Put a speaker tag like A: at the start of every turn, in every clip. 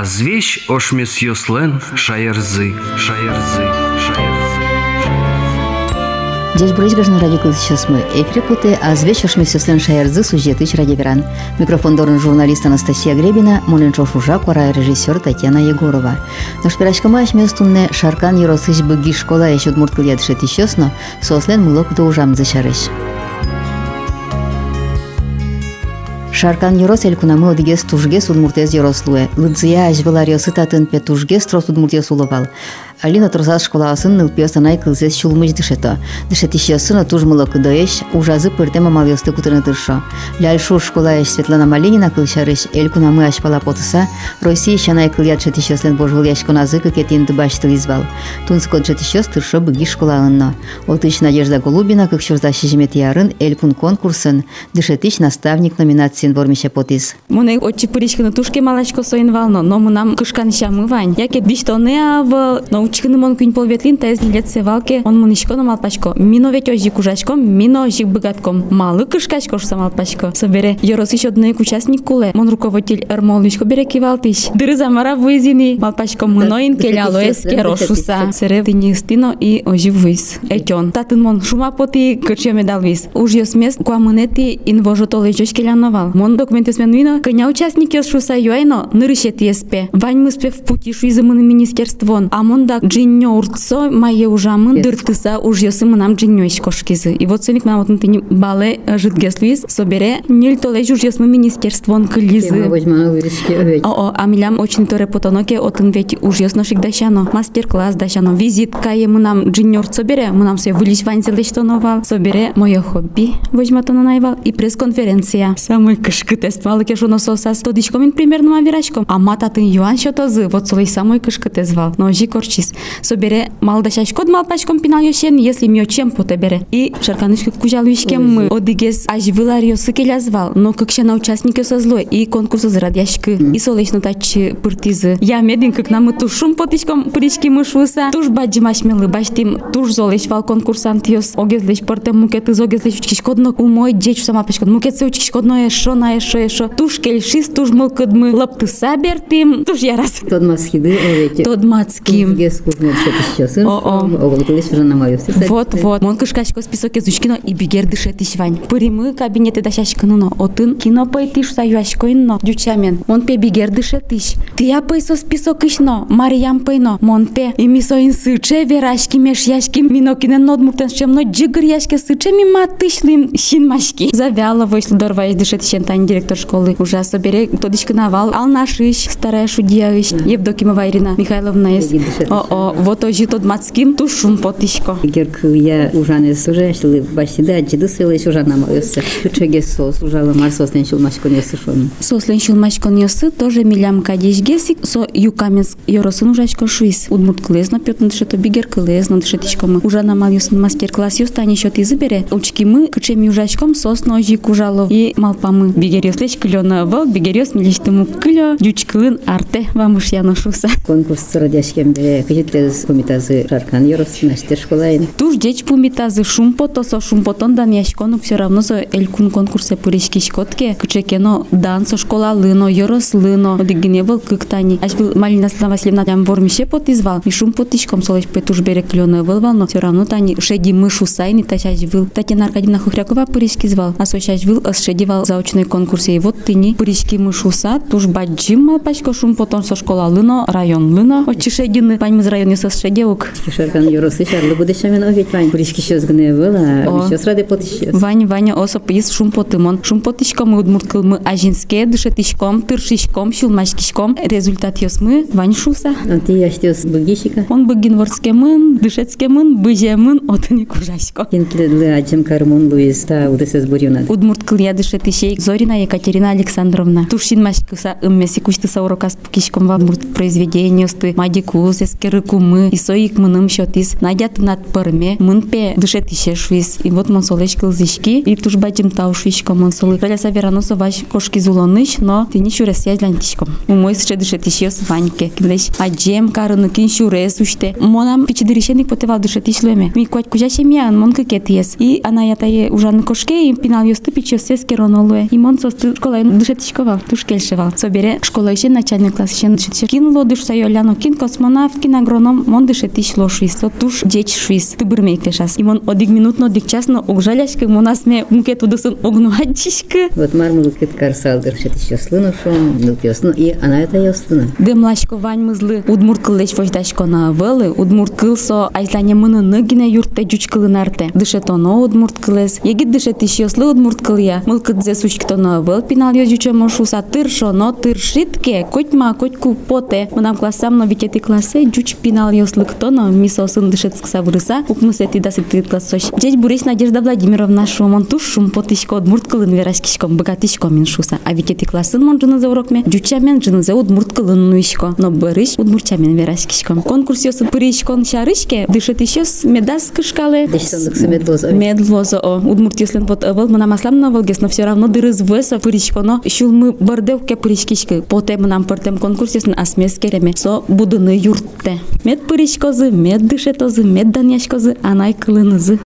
A: а звещ ошмес йослен шаярзы, шаярзы, шаярзы.
B: Здесь брызгаж на радио сейчас мы. Эфир путы, а звеч ошмес йослен шаярзы сюжеты ради веран. Микрофон дорн журналист Анастасия Гребина, Моненчо Шужа, кора режиссер Татьяна Егорова. Но шпирачка маш местунне шаркан еросыч быги школа еще дмурткал ядышет еще сно, сослен мулок до ужам зашарыш. Шаркан Йорос элькунамы одигес тужге судмуртез Йорослуэ. Лыдзия ажвелариосы татын пе тужге стро судмуртез уловал. Алина турсас школасын нылпия санай кылзес чулмыч дышето. Дышет ищесына тужмылы кыдоеш, ужазы пыртема мавьосты кутырны тыршо. Ляль шур школаеш Светлана Малинина кылшарыш, элькунамы ашпала потыса, Россия шанай кылят шет ищеслен божвыл яшконазы кыкетин дыбаштыл извал. Тунско шет ищес тыршо быги школаынно. Отыш Надежда Голубина, как чурза шижемет ярын, элькун конкурсын, дышетич наставник номинациян вормище потис.
C: Муне отчи пыричканы тушке малачко соин вално, но мунам кышкан шамывань. Яке биштоне ав, но учканы мон күн полветлин тезни лет севалке, он мунишко на малпачко. Мино ведь ожи кужачко, мино ожи быгатком. Малы кышкачко шса малпачко. Собере, Йорос еще одной участник куле. Мон руководитель Эрмолничко бере кивалтиш. Дыры замара вызини. Малпачко мыноин келяло эске рошуса. Сере тинистино и ожи выз. Этен. Татын мон шума поти кырче медал виз. Уж ёс мест куамынети инвожо толечош келяновал. Мон документы сменуино, коня участник ёс шуса юайно, нырышет еспе. Вань мыспе в пути шуизымын министерствон. А мон да джиньо урцо мае ужамын дыртыса уж ёсы мынам джиньо ишкошкизы. И вот соник нам вот тыни бале житгес луиз, собере ниль толеж уж ёсмы министерствон кылизы. О, а милям очень торе потоноке отын ведь уж ёс ношик дащано. Мастер-класс дащано. Визит кае мынам джиньор собере, мынам се вылиш вань зелештоновал. Собере мое хобби возьматона найвал и пресс-конференция. Самый кышкытес палыке шуно сосас тодичкомин примерно мавирачком. А мататын юан шотозы, вот солей самой кышкытес вал. Но жи корчис. Собере малдашаш код малпачком пинал ёшен, если мио чем потебере. И шарканышки кужал вишкем мы. Одигес аж выларио сыкелязвал, но как ще на участники со злой и конкурсы зарадяшки. И солечно тач пыртизы. Я медин как нам ту шум потичком пырички мышвыса. Туж баджимаш милы баштим, туж золеш вал конкурсант ёс. Огезлеш пырте мукеты зогезлеш учкиш кодно умой деч сама пачкод. Мукет се учкиш кодно ешо на ешо ешо. Туж кельшис, туж мылкыд мы лапты сабертим. Туж я раз.
B: Тод масхиды овеки.
C: Тод мацким.
B: Кузмет шет ищесын.
C: О-о.
B: Огол кылыш уже на мою.
C: Вот, вот. Мон кышкашко список изучкино и бигер дышет ишвань. Пыримы кабинеты дашашкыныно. Отын кино пайтиш саюашкойно. Дючамен. Мон пе бигер дышет иш. Ты я пейсо список ишно. Мариям пейно. Мон пе. И мисо ин сыче верашки меш яшки. Минокинен нодмуктен шемно джигр яшки сыче ми матышлин шин машки. Завяла вышло дорваясь дышет щен тань директор школы. Ужасно бере. Тодичка навал. Ал наш иш. Старая шудья иш. Евдокимова Ирина Михайловна есть. О-о. Вот ожи тот мацким тушум потишко.
B: Герк я ужане суже, что башида аджиды сылыш ужана моёсы. Чеге сос ужала марсос нен шулмаш конесы шон.
C: Сослен шулмашкон йосы тоже милям кадиш гесик со юкаменс йоросын ужачко шуис. Удмут клезно пётн дышето бигер клезно дышетичко мы. Ужана мал йосын мастер-класс йостани счет избере. Учки мы кычеми ужачком сос ножи кужало и малпамы. Бигер йослеч клёна вал бигер йос милиштему клё дючкылын арте вамыш яношуса.
B: Конкурс радяшкем бере Кыжитлез комитазы шаркан йорос мастер школаин.
C: Туж деч пумитазы шумпото со шумпотон дан яшкону все равно со элькун конкурсе пыришки шкотке кычекено дан со школа лыно йорос лыно одигине был кыктани. Аж был Малина Слава Васильевна там вормище потизвал. И шум потишком солоч петуж берег клёно был но все равно тани шеди мышу сайни тачаж был. Татьяна Аркадьевна Хухрякова пыришки звал. А сочаж был шедивал заочный конкурсе. И вот тыни пыришки мышуса туж баджим малпачко шум потом со школа лыно район лыно. Очи шедины пань из районе со шедевок.
B: Шаркан йоросы шарлы буде шамен овет вань. Пуришки щас гне была, щас ради потищес.
C: Вань, Ваня, осоп из шумпотымон. Шумпотышком мы удмурткал мы ажинске, дышетышком, тыршишком, шулмашкишком. Результат ёс мы, Вань шуса.
B: А ты яштес быгишика?
C: Он быгинворске мын, дышецке мын, быже мын, отыни кужашко.
B: Кентледлы аджем кармон луиз та удесес бурюнад.
C: Удмурткал я дышетышей Зорина Екатерина Александровна. Тушин машкуса ыммеси куштыса урокас пукишком вам произведение сты. Мадикус, эске вечеры кумы, и соик мыным счетис, Надя тынат пырме, мын пе дышет ише швиз. И вот мон солеш кылзишки, и туж бачим тау швишко мон солы. Веляса вераносо ваш кошки зулоныш, но ты не шурес. У мой сше дышет ише с ваньке. Кидлеш, а джем карыны кин шурес уште. Монам пичидыришеник потевал дышет ишлеме. Ми куать кужаще миян, мон кыкет ес. И она я тае ужан кошке, и пинал ёсты пичо сеске ронолуе. И мон состы школа дышет ишковал, туж кельшевал. Собере школа еще начальный класс, еще дышет Кин лодыш сайоляно, кин космонавт, кин агроном, мон дышет ишло швиз. То туж деч швиз. Ты бырмей фешас. И мон одик минутно, одик часно, огжаляшка, монас ме мукет удысын огнуачишка.
B: Вот мармыл кет карсал дышет еще слыну шом, ну и она это ёстына.
C: Демлашко вань мызлы удмурт кылеш вождашко на вэлы, удмурт кылсо айзлане мыны ныгине юртте жуч кылынарте. Дышет оно удмурт кылес. Егит дышет еще слы удмурт кылья. Мыл кыдзе сучкто на вэл пинал жучо мошуса тыршо, но тыршитке, котьма, котьку поте. Мынам классам, но ведь эти классе жуч пинал ё слыкто, но мисо сын дышет скса вырыса, укмыс эти да сыты классош. Жеч бурис Надежда Владимировна шумон туш шум потышко удмурт кылын верашкишком, богатышко мен шуса. А ведь эти классын мон жыны за урок ме, жуча мен жыны за удмурт кылын нуишко, но бырыш удмурча мен верашкишком. Конкурс ёсы пырышкон шарышке, дышет еще с медас
B: медлоза.
C: Медлоза, о, удмурт если вот ывыл, мы нам аслам на волгес, но все равно дырыз веса но шул мы бардев ке пырышкишке, поте мы нам пыртем конкурс если асмес кереме, со будыны юртте. мед пырыч козы мед дышет мед козы анай кылынызы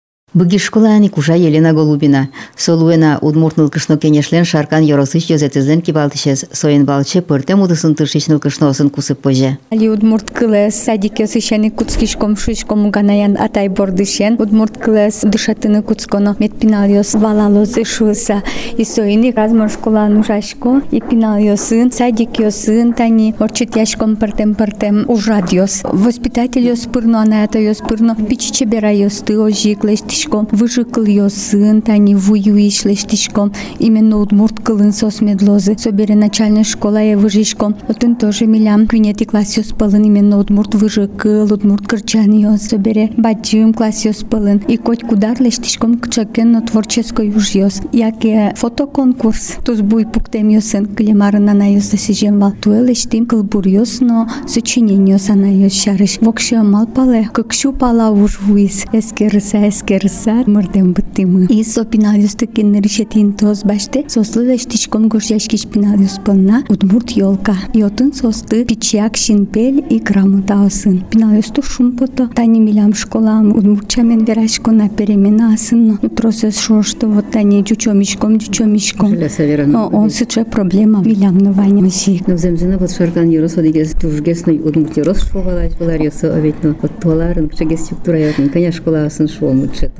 B: школани кужа Елена Голубина. Солуена удмуртныл кышно кенешлен шаркан yorosыш йозетезен кибалтышез. Соен балче пыртем удысын тыршичныл кышносын кусып поже.
D: Али удмурт кылес садик ёсышени куцкишком шишком уганаян атай бордышен. Удмурт кылес дышатыны куцконо мет пинал ёс валалоз шуса. И соини размор школа нужашко и пинал ёсын садик ёсын тани орчит яшком пыртем пыртем ужад ёс. Воспитатель ёс пырно ана это ёс пырно пичиче бера ёс ты ожиклеш тишком выжикл ёсын тани вую ишлеш тишком именно удмурт кылын сос медлозы. Собере начальная школа я выжишком. Отын тоже милям квинети класс ёс пылын именно удмурт выжикл удмурт кырчан ёс. Собере бачим класс ёс пылын. И коть кударлеш тишком кчакен на творческой уж ёс. Яке фотоконкурс. Туз буй пуктем ёсын клемарын ана ёс засижем вал. Туэлеш тим кылбур ёс, но сочинение ёс ана ёс шарыш. Вокше мал пале. Кыкшу пала уж вуис. Эскерса эскерса мырдем быттымы. И со пинал тыкен решетин тоз баште. Сослы леш тишком горшяшкиш пинал ёс пылна. Удмурт ёлка. Йотын состы пичак шинпель и грамота осын. Пинал ёс шум пото. Тани милям школам удмуртчамен верашко на перемена асын. Утросес шошто вот тани чучомишком чучомишком.
B: Желеса верано.
D: Он сыча проблема милям на ваня мсик.
B: Ну, земзина вот шаркан yorос одигез тужгесный удмурт yoros швовалаш балар ёсо овет но вот туаларын кчегес структура ётын. Коня школа асын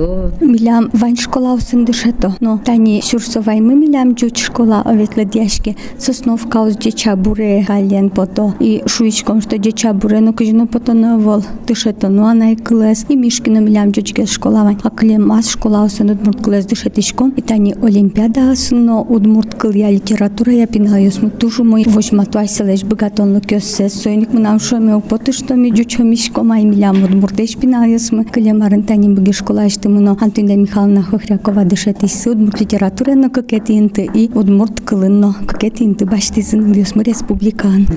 B: to. Miliam
D: vain škola usim dešeto. No, tani surso vain mi miliam džut škola ovetla dješke. Sosnov kaus dječa bure galjen poto. E I šuičkom što dječa bure no kajno poto no vol. Dešeto no anay kles. E I e miškino miliam džutke škola vain. A klem mas škola usim udmurt kles dešetiškom. I tani olimpiada no udmurt kılya literatura yapina yosmu tuşu moj. Vojmatuaj seleş bıgatonlu kösses. Soynik mınam şomi okpotu što mi djuçomiş komay miliam udmurt deşpina yosmu. Klem arantani bugir şkola işte иштымыно. Антуня Михайловна Хохрякова дышетись удмурт литература но какетинты и удмурт кылынно какетинты баштизын ёсму республикан.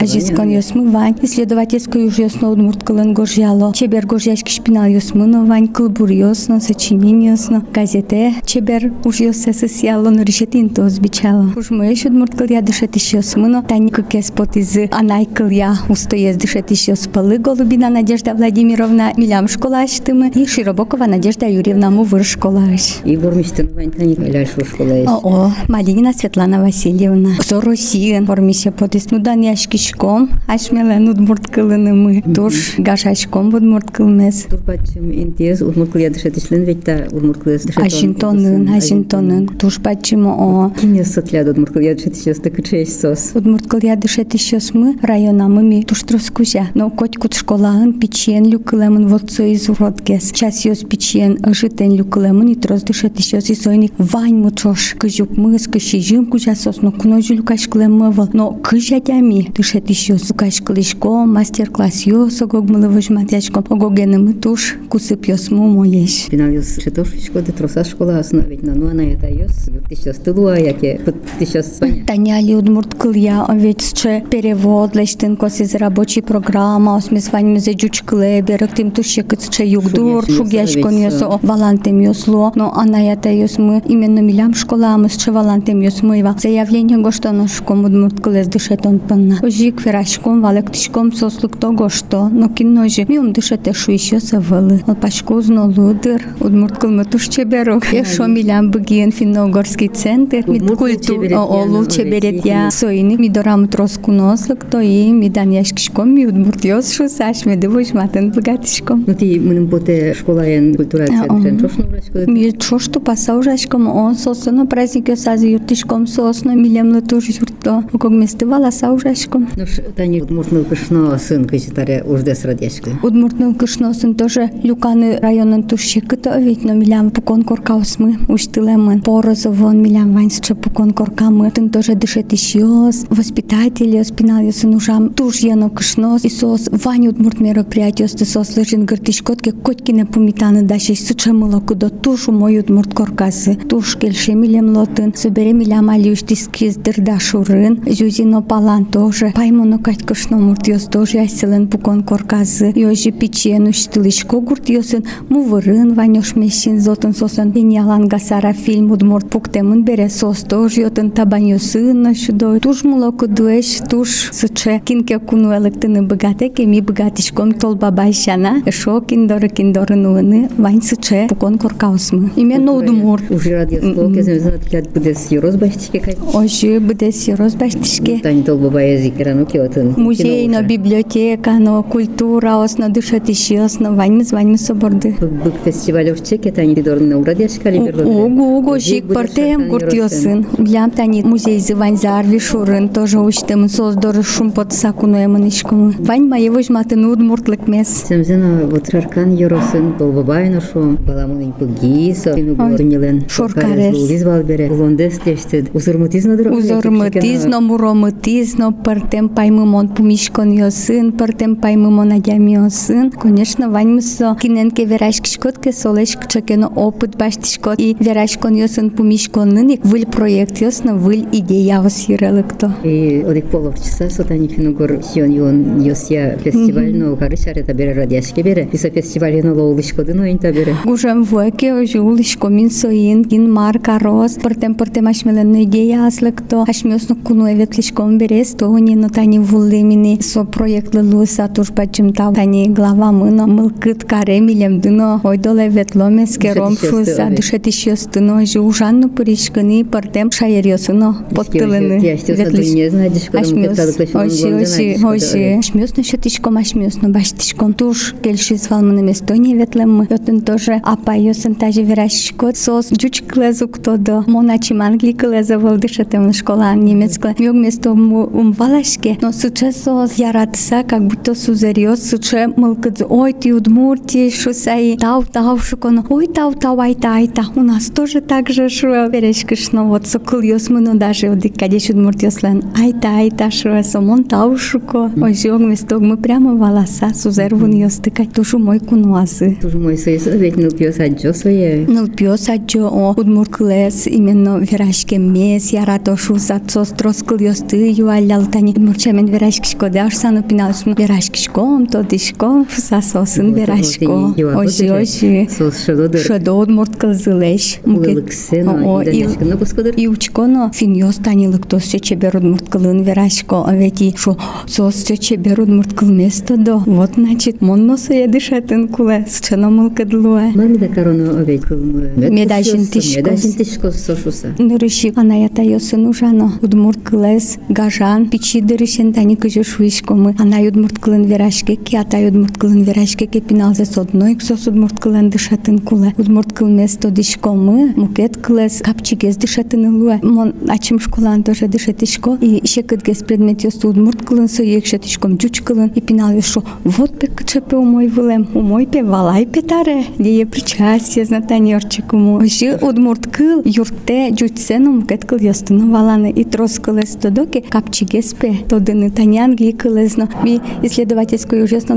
D: Ажискон ёсму вань. Исследовательскую уж ёсно удмурт кылын горжяло. Чебер горжяшки шпинал ёсму но вань кылбур ёсно сочинение ёсно. Газете чебер уж ёссе сосияло но решетинто озбичало. Уж мы еще удмурт кыл я дышетись ёсму но тани кыкес пот из анай кыл я устоез дышетись ёс палы Голубина Надежда Владимировна Милям школа аштымы и Широбокова Надежда Юрьевна Мувыр аш.
B: И бурмистер вань тани ляш школа есть.
D: О, Малинина Светлана Васильевна. Соросиен формище подис. Ну дан яшкишком, ашмелен удмурт кылыны мы. Туш гашашком удмурт кылмес.
B: Турбачым интез удмурт кыл я дышетишлен ведь та удмурт кыл дышетон.
D: Ашинтонын, ашинтонын. Туш бачимо о.
B: Кине сотля удмурт кыл я дышетиш так чеч сос.
D: Удмурт кыл я дышетишес мы района мы ми туш троскузя. Но коть кут школаын пичен люкылемын вот со из уродгес. Час йос пичен житен люкылемын и трос дышет ищос и сойник вань мучош кыжук мыс кыши жим кужасос но куно жу люкаш клемывал но кыжа дями дышет ищос лукаш клишко мастер-класс йос огогмылы выжматячком огогенымы туш кусып йос мумо еш
B: jos se toshko de trosa школа основить на ну она это йос ты сейчас тылуа яке ты сейчас понятно
D: Таняли удмурт кылья, ведь че перевод лештин кос из рабочей программа, осмис вань мзе жуч клебер, тим туше кыц че югдур,
B: Шугяш
D: яшкон
B: ёсо
D: валантем ёсло, но анаята ёс мы именно милям школаамыз чы валантем ёс мы ва заявление гоштан ашком удмурт кылез дышетон панна. Жик ферашком валек тишком сослук то гошто, но кино же миум дышете шуиш ёса вылы. лудер, узнолудыр, удмурт кылмы туш чеберок. Ешо милям бгиен финногорский центр, мит культур че
B: берет
D: я соини, ми додрам троскунослык то и ми мидан яшкишком, ми удмурт саш ми медывуш матын богатишком.
B: Но ти мынын поте школа центр трошно врачко
D: Ми чошто паса ужашком, он сосно праздник ёс аз юртишком сосно, милем латуш юрто. Ког местывала са ужашком.
B: ну тани муртнул кышно сын кычитаре уждес радяшкы
D: Удмуртнул кышносын тоже люканы районын туши кыто ведь но милям пукон коркаусмы уштылемын. Порозовон милям вайнсче пукон коркамы. Тын тоже дышет ищёс. Воспитатель ёс пинал ёсын ужам. Туш ено кышнос. Исос вань удмурт мероприятие тысос лыжин гыртишкотке котькине пумитаны тааны да шешсу чымылокудо тушу моют мурт коркасы туш кельше милем лотын собереми лямалюш дискиздыр да шурын зюзино палан тоже. Паймоно катькышно мурт ёс тоже асылын пукон коркасы. Ёжи печену штылыш когурт ёсын, мувырын ванёш мешин зотын сосон алан гасара фильм удмурт пуктемын бере. Сос тоже йотын на шудо. туш мулокудуэш туш сыче кинке кунуэлыктыны богате кеми бгатишком тол бабайшана, шо киндоры киндоры нуэн. Нуыны вань сыче пукон коркаусмы. Именно удмурт.
B: уже радио кезем знат кят будес юроз баштичке кайт
D: Ожи бдеси розбаштишке.
B: тани тол баба язык рано киотын
D: Музей, но библиотека, но культура, осно дышат еще, осно ваньмы, званьмы соборды.
B: Бык фестиваль овчеке тани дорна урадяшка либерлоте
D: Угу, угу, жик партем куртиосын. Глям тани музей зывань зарви шурын, тоже учтем создоры шум под сакуну эманышкому. Вань моего жматын удмуртлык мес.
B: Семзена вот шаркан юросын тол бабай ношу баламын пугисо тинугорнилен
D: Шоркарес.
B: визвал бере улондес тештед узурмутизно дыр
D: Узормытизно, муромытизно, партем паймымон пумишкон йосын, партем паймымон адями йосын. Конечно, ваньмысо киненке верашкишкотке солеш кчакено опыт баштишкот и верашкон йосын пумишконнын ик выл проект йосно выл идея восирелыкто.
B: И одик половчаса сотани финугор сион юон йосия фестиваль но гары шарета бере радяшке бере no intabere. Gužam vuokė, žiūlis, komins sojin,
D: gin marka ros, partėm partėm aš melenų idėją aslakto, aš mėsnu kūnu evetliškom berės, to ne nu tani vulimini, so projektą lūsa tuž pačim tau tani glava mano, mılkıt kare milem dino, oydol evetlomės kerom šusa, dışat
B: išjos
D: dino, žiūžan nu puriškini, partėm šairios no,
B: potilini. Aš mėsnu,
D: aš mėsnu šitiškom, aš mėsnu baštiškom, tuž kelšis valmanamės, to ne vetlam ветлем. Йотын тоже апа йосын тажи верашко. Сос джуч клезу кто до. Моначи мангли клезу волдышатем школа немецкая. Мёг место ум валашке. Но суче сос яратса, как будто сузерьез. Суче мылкадзу. Ой, ты удмурти, шусай. Тау, тау, шуконо. Ой, тау, тау, айта, айта. У нас тоже так же шуа. Верешкышно, вот сокыл йосмыно даже. Вот кадеш удмуртьослен. Айта, айта, шуа. Сомон тау шуко. Ой, жёг местог. Мы прямо валаса. Сузервун йостыкай. Тушу мой кунуазы.
B: Тоже мой союз ведь ну пьёс аджо свое
D: Ну, пьёс аджо о удмурклес именно верашке мес, ярато шуса цос троскл йосты юалял тани мурчамен верашкишко даш сану пиналсун верашкишком, то дишком, фусасосын верашко. Ожи, ожи.
B: сос шелодыр
D: Шадо удмурткл зылеш.
B: улыксена
D: О,
B: и ну
D: учконо финьос танилык тос чече берут мурткалын верашко, а ведь и шо сос чече берут мурткал место до. Вот значит, монно соя дышатын куле, счено мылкадлуе.
B: Мами да корону овеď кылмы.
D: Медажин тишкос.
B: Медажин тишкос сошуса.
D: Нырыши анаята йосын ужано. Удмурт кылес, гажан, пичи дырышен тани кыжы шуишкомы. Ана удмурт кылын верашке, ки ата удмурт кылын верашке ке пиналзе содной, ксос удмурт кылын дышатын куле. Удмурт кыл место дишкомы, мукет кылес, капчигез дышатын луе. Мон ачим школан тоже дышатишко. И шекыт предмет йосу удмурт кылын со екшетишком жуч кылын. И пинал шо, вот пе кчепе умой вылем, умой пе валай пе тетаре, дие причастие знатанерчикому. Жи удмурт кыл юрте жутсеном кет кыл ястыны валаны и трос кылес тодоки капчигеспе тодыны танян ги кылезно. Би исследовательскую ужасно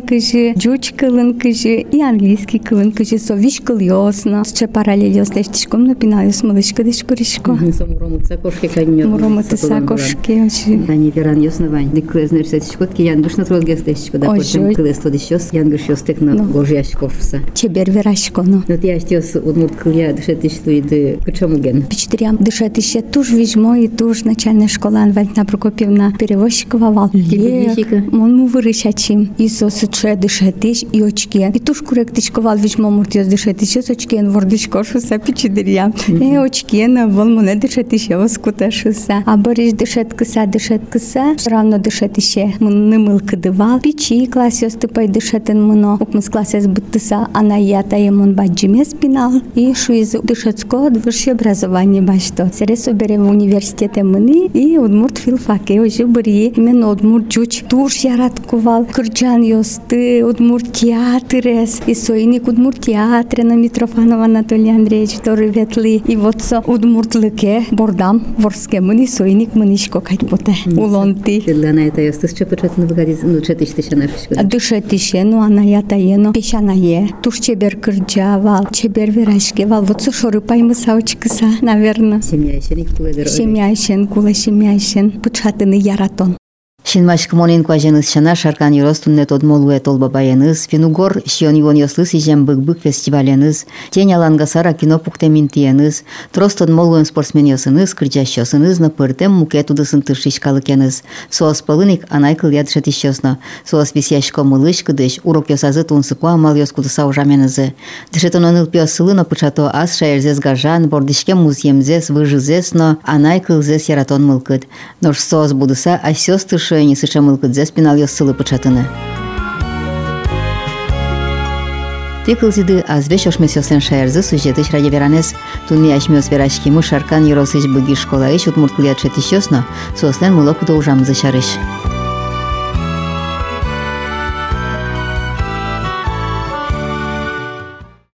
D: кыжи, жуч кылын кыжи и английский кылын кыжи совиш кыл ясно. Ще параллель яс лештишком напинаю смылышка деш пырышко.
B: Муромыца кошки каньё.
D: Муромыты сакошки.
B: Они веран ёснавань. Дыклез нерсетишкот ки яндуш на трозгес тешчко да
D: Ой,
B: почем
D: жой.
B: кылес тодишёс янгуш ёстек на
D: Ну.
B: гожьяшковса.
D: Чебер верашко, ну.
B: Но ти астёс удмурт кылья дышетиш туиды кычамуген.
D: Пичтерям дышать еще туж вижмо и туж начальная школа Валентина Прокопьевна перевозчикова вал.
B: перевозчика?
D: Мон му вырышачим. И сосуче дышатиш и очки. И туж куректичковал вижмо муртиос дышатиш с очки вордичко шуса пичтерям. И очки на вол моне дышатиш я воскута шуса. А бориш дышат кыса дышат кыса. Равно дышатише. Мон нымыл кыдывал. Пичи класс тыпай дышатын мыно. Укмыз класс быттыса ана ята емон баджиме спинал. И шу из дышацкого высшее образование башто. Сересо бере в университете мыны и удмурт филфаке. Уже бери именно удмурт жуч. Туш яраткувал. Кырджан ёсты. Удмурт театрес. И соиник удмурт театре на Митрофанов Анатолий Андреевич, который ветли. И вот со удмурт лыке бордам ворске мыни соиник мынишко кать поте. Улонти.
B: Лана это ёстыс чепычат на выгадис, ну четиш тыша нашишко.
D: Дышатише, ну она ята ено песчаное туш чебер кырджа вал чебер верашке вал вот сушоры паймы саучкыса наверное
B: семья ишен куледер семья
D: ишен кула семья ишен пучатыны яратон
B: Шинмашк монин кваженыз шана шаркан юрос туннет одмолуэ толбабаяныз, финугор шион ивон ёслыс ижем бык-бык фестиваленыз, тень алангасара кино пуктемин тиеныз, трост одмолуэн спортсмен ёсыныз, кырджаш ёсыныз, на пыртем муке тудысын тыршишкалыкеныз. Соос пылыник анай кыл ядышет ищёсно, соос висяшко мылыш кыдыш, урок ёсазы тунсыку амал ёс кудыса ужаменызы. Дышетон оныл пиос сылыно пычато ас шаерзес гажан, бордышке музьемзес, выжызес, но анай кылзес яратон мылкыт. Нож соос будыса, а сёс тышы не сыша мылкыдзес пинал ёс сылы пычатыны. Ти кылзиды азвеш ошмесёсен шаерзы сюжетыш ради веранес. Туни ашмёс верашки му шаркан юросыш быги школа иш утмурт кылят шетишёсно, сослен мылок удолжамзы шарыш.